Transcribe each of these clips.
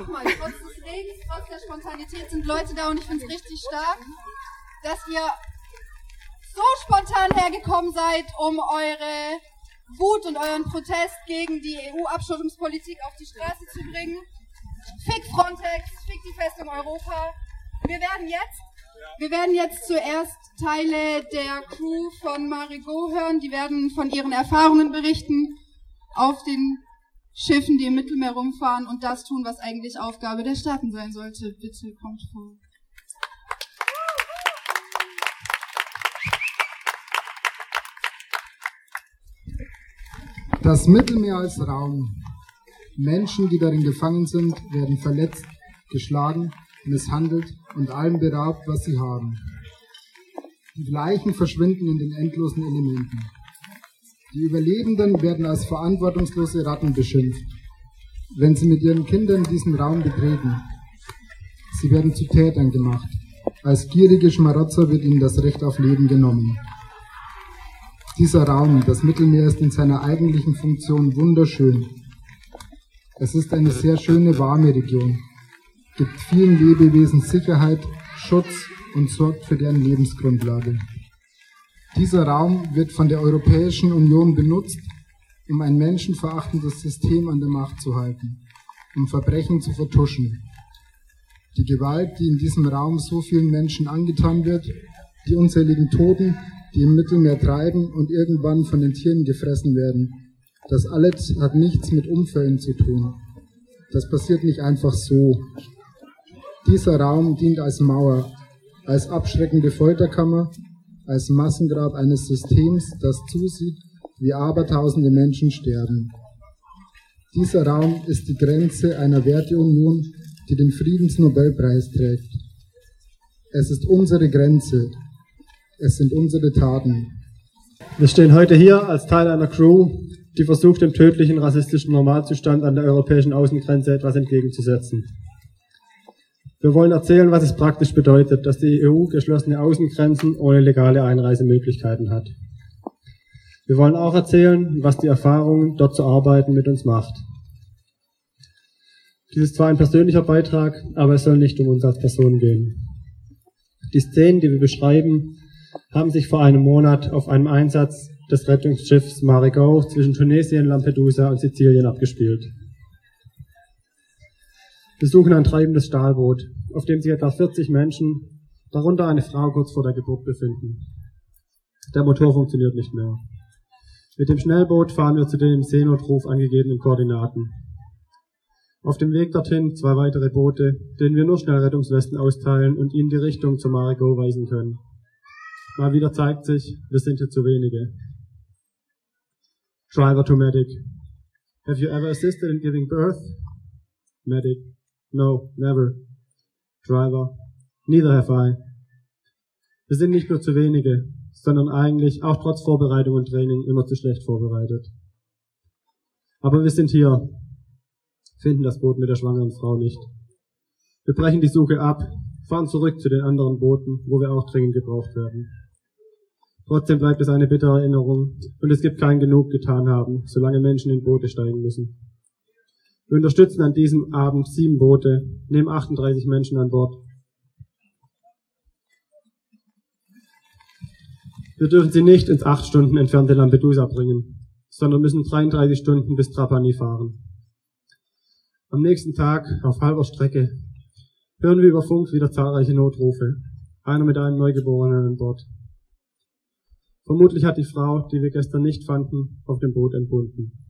nochmal, trotz des Regens, trotz der Spontanität sind Leute da und ich finde es richtig stark, dass ihr so spontan hergekommen seid, um eure Wut und euren Protest gegen die EU-Abschottungspolitik auf die Straße zu bringen. Fick Frontex, fick die Festung Europa. Wir werden jetzt, wir werden jetzt zuerst Teile der Crew von Marigot hören. Die werden von ihren Erfahrungen berichten auf den Schiffen, die im Mittelmeer rumfahren und das tun, was eigentlich Aufgabe der Staaten sein sollte. Bitte kommt vor. Das Mittelmeer als Raum. Menschen, die darin gefangen sind, werden verletzt, geschlagen, misshandelt und allem beraubt, was sie haben. Die Leichen verschwinden in den endlosen Elementen. Die Überlebenden werden als verantwortungslose Ratten beschimpft, wenn sie mit ihren Kindern diesen Raum betreten. Sie werden zu Tätern gemacht. Als gierige Schmarotzer wird ihnen das Recht auf Leben genommen. Dieser Raum, das Mittelmeer, ist in seiner eigentlichen Funktion wunderschön. Es ist eine sehr schöne, warme Region, gibt vielen Lebewesen Sicherheit, Schutz und sorgt für deren Lebensgrundlage. Dieser Raum wird von der Europäischen Union benutzt, um ein menschenverachtendes System an der Macht zu halten, um Verbrechen zu vertuschen. Die Gewalt, die in diesem Raum so vielen Menschen angetan wird, die unzähligen Toten, die im Mittelmeer treiben und irgendwann von den Tieren gefressen werden, das alles hat nichts mit Unfällen zu tun. Das passiert nicht einfach so. Dieser Raum dient als Mauer, als abschreckende Folterkammer als Massengrab eines Systems, das zusieht, wie abertausende Menschen sterben. Dieser Raum ist die Grenze einer Werteunion, die den Friedensnobelpreis trägt. Es ist unsere Grenze. Es sind unsere Taten. Wir stehen heute hier als Teil einer Crew, die versucht, dem tödlichen rassistischen Normalzustand an der europäischen Außengrenze etwas entgegenzusetzen. Wir wollen erzählen, was es praktisch bedeutet, dass die EU geschlossene Außengrenzen ohne legale Einreisemöglichkeiten hat. Wir wollen auch erzählen, was die Erfahrung, dort zu arbeiten, mit uns macht. Dies ist zwar ein persönlicher Beitrag, aber es soll nicht um uns als Person gehen. Die Szenen, die wir beschreiben, haben sich vor einem Monat auf einem Einsatz des Rettungsschiffs Marigot zwischen Tunesien, Lampedusa und Sizilien abgespielt. Wir suchen ein treibendes Stahlboot, auf dem sich etwa 40 Menschen, darunter eine Frau kurz vor der Geburt befinden. Der Motor funktioniert nicht mehr. Mit dem Schnellboot fahren wir zu den im Seenotruf angegebenen Koordinaten. Auf dem Weg dorthin zwei weitere Boote, denen wir nur Schnellrettungswesten austeilen und ihnen die Richtung zum Marigot weisen können. Mal wieder zeigt sich, wir sind hier zu wenige. Driver to Medic. Have you ever assisted in giving birth? Medic. No, never. Driver. Neither have I. Wir sind nicht nur zu wenige, sondern eigentlich auch trotz Vorbereitung und Training immer zu schlecht vorbereitet. Aber wir sind hier, finden das Boot mit der schwangeren Frau nicht. Wir brechen die Suche ab, fahren zurück zu den anderen Booten, wo wir auch dringend gebraucht werden. Trotzdem bleibt es eine bittere Erinnerung und es gibt kein Genug getan haben, solange Menschen in Boote steigen müssen. Wir unterstützen an diesem Abend sieben Boote, nehmen 38 Menschen an Bord. Wir dürfen sie nicht ins acht Stunden entfernte Lampedusa bringen, sondern müssen 33 Stunden bis Trapani fahren. Am nächsten Tag, auf halber Strecke, hören wir über Funk wieder zahlreiche Notrufe, einer mit einem Neugeborenen an Bord. Vermutlich hat die Frau, die wir gestern nicht fanden, auf dem Boot entbunden.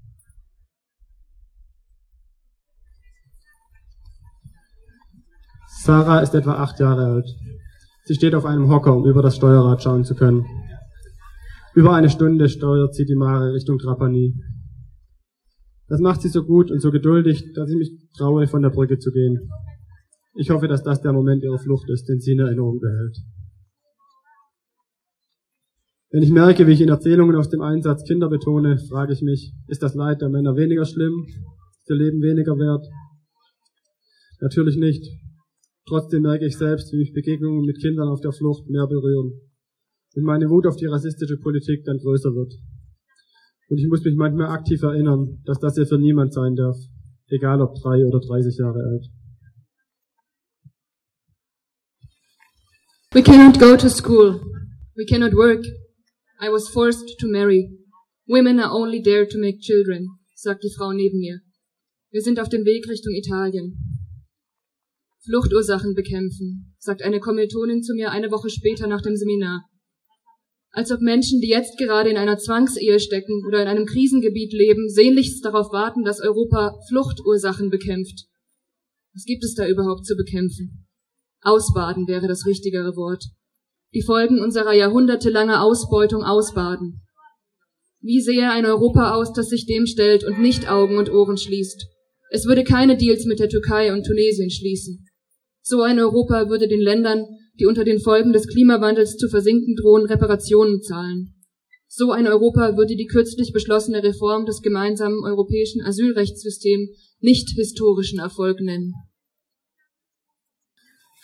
Sarah ist etwa acht Jahre alt. Sie steht auf einem Hocker, um über das Steuerrad schauen zu können. Über eine Stunde steuert sie die Mare Richtung Trapani. Das macht sie so gut und so geduldig, dass ich mich traue, von der Brücke zu gehen. Ich hoffe, dass das der Moment ihrer Flucht ist, den sie in Erinnerung behält. Wenn ich merke, wie ich in Erzählungen aus dem Einsatz Kinder betone, frage ich mich, ist das Leid der Männer weniger schlimm? Ist ihr Leben weniger wert? Natürlich nicht. Trotzdem merke ich selbst, wie mich Begegnungen mit Kindern auf der Flucht mehr berühren. Und meine Wut auf die rassistische Politik dann größer wird. Und ich muss mich manchmal aktiv erinnern, dass das hier für niemand sein darf. Egal ob drei oder 30 Jahre alt. We cannot go to school. We cannot work. I was forced to marry. Women are only there to make children, sagt die Frau neben mir. Wir sind auf dem Weg Richtung Italien. Fluchtursachen bekämpfen, sagt eine Kommilitonin zu mir eine Woche später nach dem Seminar. Als ob Menschen, die jetzt gerade in einer Zwangsehe stecken oder in einem Krisengebiet leben, sehnlichst darauf warten, dass Europa Fluchtursachen bekämpft. Was gibt es da überhaupt zu bekämpfen? Ausbaden wäre das richtigere Wort. Die Folgen unserer jahrhundertelangen Ausbeutung ausbaden. Wie sähe ein Europa aus, das sich dem stellt und nicht Augen und Ohren schließt? Es würde keine Deals mit der Türkei und Tunesien schließen. So ein Europa würde den Ländern, die unter den Folgen des Klimawandels zu versinken drohen, Reparationen zahlen. So ein Europa würde die kürzlich beschlossene Reform des gemeinsamen europäischen Asylrechtssystems nicht historischen Erfolg nennen.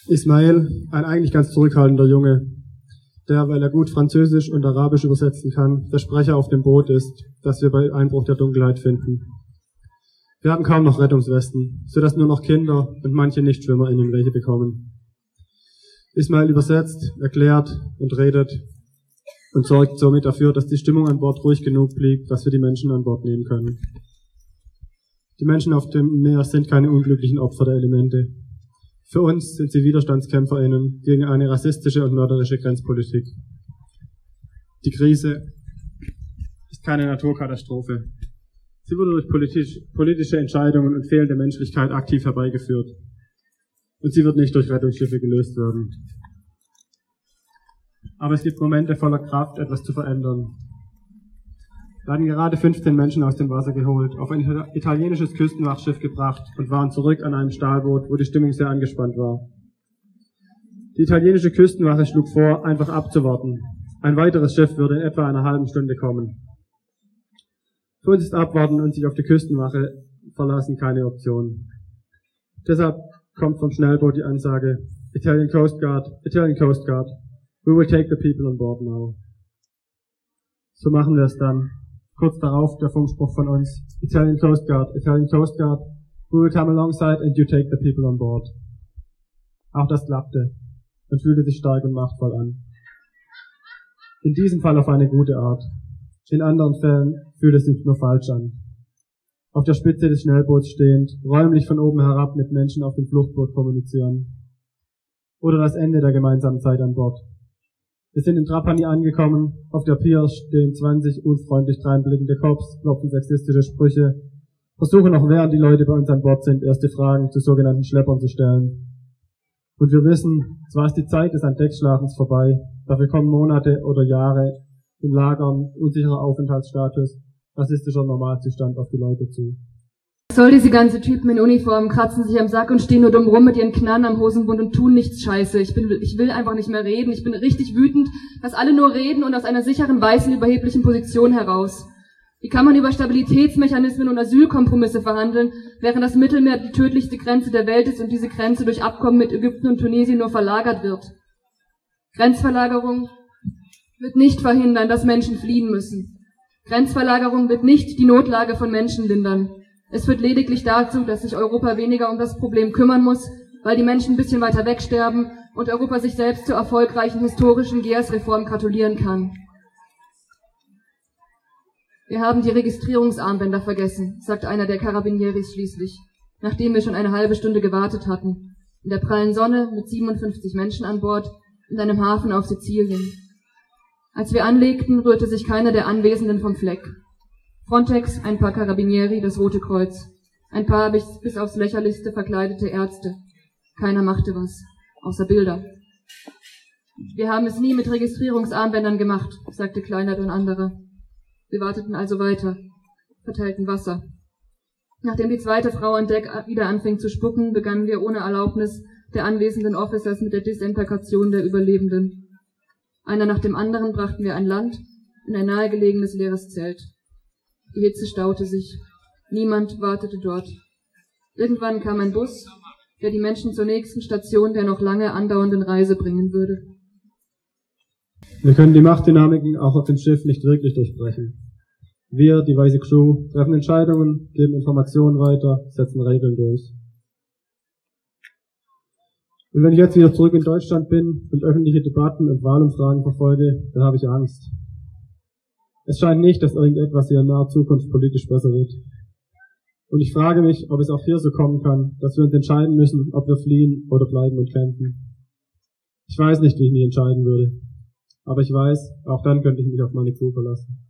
Ismail, ein eigentlich ganz zurückhaltender Junge, der, weil er gut Französisch und Arabisch übersetzen kann, der Sprecher auf dem Boot ist, das wir bei Einbruch der Dunkelheit finden. Wir haben kaum noch Rettungswesten, so dass nur noch Kinder und manche NichtschwimmerInnen welche bekommen. Ismail übersetzt, erklärt und redet und sorgt somit dafür, dass die Stimmung an Bord ruhig genug blieb, dass wir die Menschen an Bord nehmen können. Die Menschen auf dem Meer sind keine unglücklichen Opfer der Elemente. Für uns sind sie WiderstandskämpferInnen gegen eine rassistische und mörderische Grenzpolitik. Die Krise ist keine Naturkatastrophe. Sie wurde durch politisch, politische Entscheidungen und fehlende Menschlichkeit aktiv herbeigeführt. Und sie wird nicht durch Rettungsschiffe gelöst werden. Aber es gibt Momente voller Kraft, etwas zu verändern. Wir hatten gerade 15 Menschen aus dem Wasser geholt, auf ein italienisches Küstenwachschiff gebracht und waren zurück an einem Stahlboot, wo die Stimmung sehr angespannt war. Die italienische Küstenwache schlug vor, einfach abzuwarten. Ein weiteres Schiff würde in etwa einer halben Stunde kommen. Für uns ist Abwarten und sich auf die Küstenwache verlassen keine Option. Deshalb kommt vom Schnellboot die Ansage, Italian Coast Guard, Italian Coast Guard, we will take the people on board now. So machen wir es dann. Kurz darauf der Funkspruch von uns. Italian Coast Guard, Italian Coast Guard, we will come alongside and you take the people on board. Auch das klappte und fühlte sich stark und machtvoll an. In diesem Fall auf eine gute Art. In anderen Fällen fühlte es sich nur falsch an. Auf der Spitze des Schnellboots stehend, räumlich von oben herab mit Menschen auf dem Fluchtboot kommunizieren. Oder das Ende der gemeinsamen Zeit an Bord. Wir sind in Trapani angekommen. Auf der Pier stehen 20 unfreundlich dreinblickende Cops, klopfen sexistische Sprüche, versuchen auch während die Leute bei uns an Bord sind, erste Fragen zu sogenannten Schleppern zu stellen. Und wir wissen, zwar ist die Zeit des Entdeckschlafens vorbei, dafür kommen Monate oder Jahre in Lagern, unsicherer Aufenthaltsstatus, rassistischer Normalzustand auf die Leute zu soll diese ganze Typen in Uniform kratzen sich am Sack und stehen nur dumm rum mit ihren Knarren am Hosenbund und tun nichts Scheiße. Ich bin, ich will einfach nicht mehr reden. Ich bin richtig wütend, dass alle nur reden und aus einer sicheren, weißen, überheblichen Position heraus. Wie kann man über Stabilitätsmechanismen und Asylkompromisse verhandeln, während das Mittelmeer die tödlichste Grenze der Welt ist und diese Grenze durch Abkommen mit Ägypten und Tunesien nur verlagert wird? Grenzverlagerung wird nicht verhindern, dass Menschen fliehen müssen. Grenzverlagerung wird nicht die Notlage von Menschen lindern. Es führt lediglich dazu, dass sich Europa weniger um das Problem kümmern muss, weil die Menschen ein bisschen weiter wegsterben und Europa sich selbst zur erfolgreichen historischen GEAS-Reform gratulieren kann. Wir haben die Registrierungsarmbänder vergessen, sagt einer der Carabinieris schließlich, nachdem wir schon eine halbe Stunde gewartet hatten, in der prallen Sonne mit 57 Menschen an Bord in einem Hafen auf Sizilien. Als wir anlegten, rührte sich keiner der Anwesenden vom Fleck. Frontex, ein paar Carabinieri, das Rote Kreuz. Ein paar bis, aufs Lächerlichste verkleidete Ärzte. Keiner machte was, außer Bilder. Wir haben es nie mit Registrierungsarmbändern gemacht, sagte Kleinert und andere. Wir warteten also weiter, verteilten Wasser. Nachdem die zweite Frau an Deck wieder anfing zu spucken, begannen wir ohne Erlaubnis der anwesenden Officers mit der Desinfektion der Überlebenden. Einer nach dem anderen brachten wir an Land in ein nahegelegenes leeres Zelt. Die Hitze staute sich. Niemand wartete dort. Irgendwann kam ein Bus, der die Menschen zur nächsten Station der noch lange andauernden Reise bringen würde. Wir können die Machtdynamiken auch auf dem Schiff nicht wirklich durchbrechen. Wir, die weiße Crew, treffen Entscheidungen, geben Informationen weiter, setzen Regeln durch. Und wenn ich jetzt wieder zurück in Deutschland bin und öffentliche Debatten und Wahlumfragen verfolge, dann habe ich Angst. Es scheint nicht, dass irgendetwas hier in naher Zukunft politisch besser wird. Und ich frage mich, ob es auch hier so kommen kann, dass wir uns entscheiden müssen, ob wir fliehen oder bleiben und kämpfen. Ich weiß nicht, wie ich mich entscheiden würde. Aber ich weiß, auch dann könnte ich mich auf meine Crew verlassen.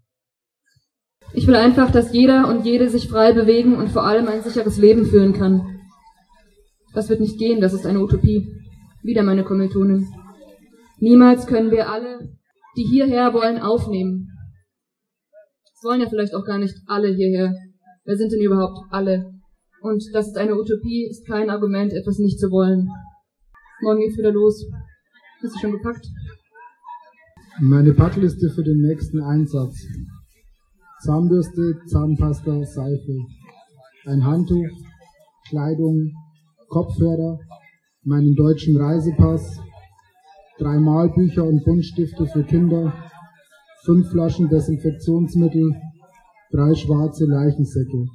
Ich will einfach, dass jeder und jede sich frei bewegen und vor allem ein sicheres Leben führen kann. Das wird nicht gehen, das ist eine Utopie. Wieder meine Kommilitonin. Niemals können wir alle, die hierher wollen, aufnehmen. Es wollen ja vielleicht auch gar nicht alle hierher. Wer sind denn überhaupt alle? Und das ist eine Utopie, ist kein Argument, etwas nicht zu wollen. Morgen geht's wieder los. Hast du schon gepackt? Meine Packliste für den nächsten Einsatz. Zahnbürste, Zahnpasta, Seife. Ein Handtuch, Kleidung, Kopfhörer, meinen deutschen Reisepass, drei Malbücher und Buntstifte für Kinder, fünf Flaschen Desinfektionsmittel, drei schwarze Leichensäcke.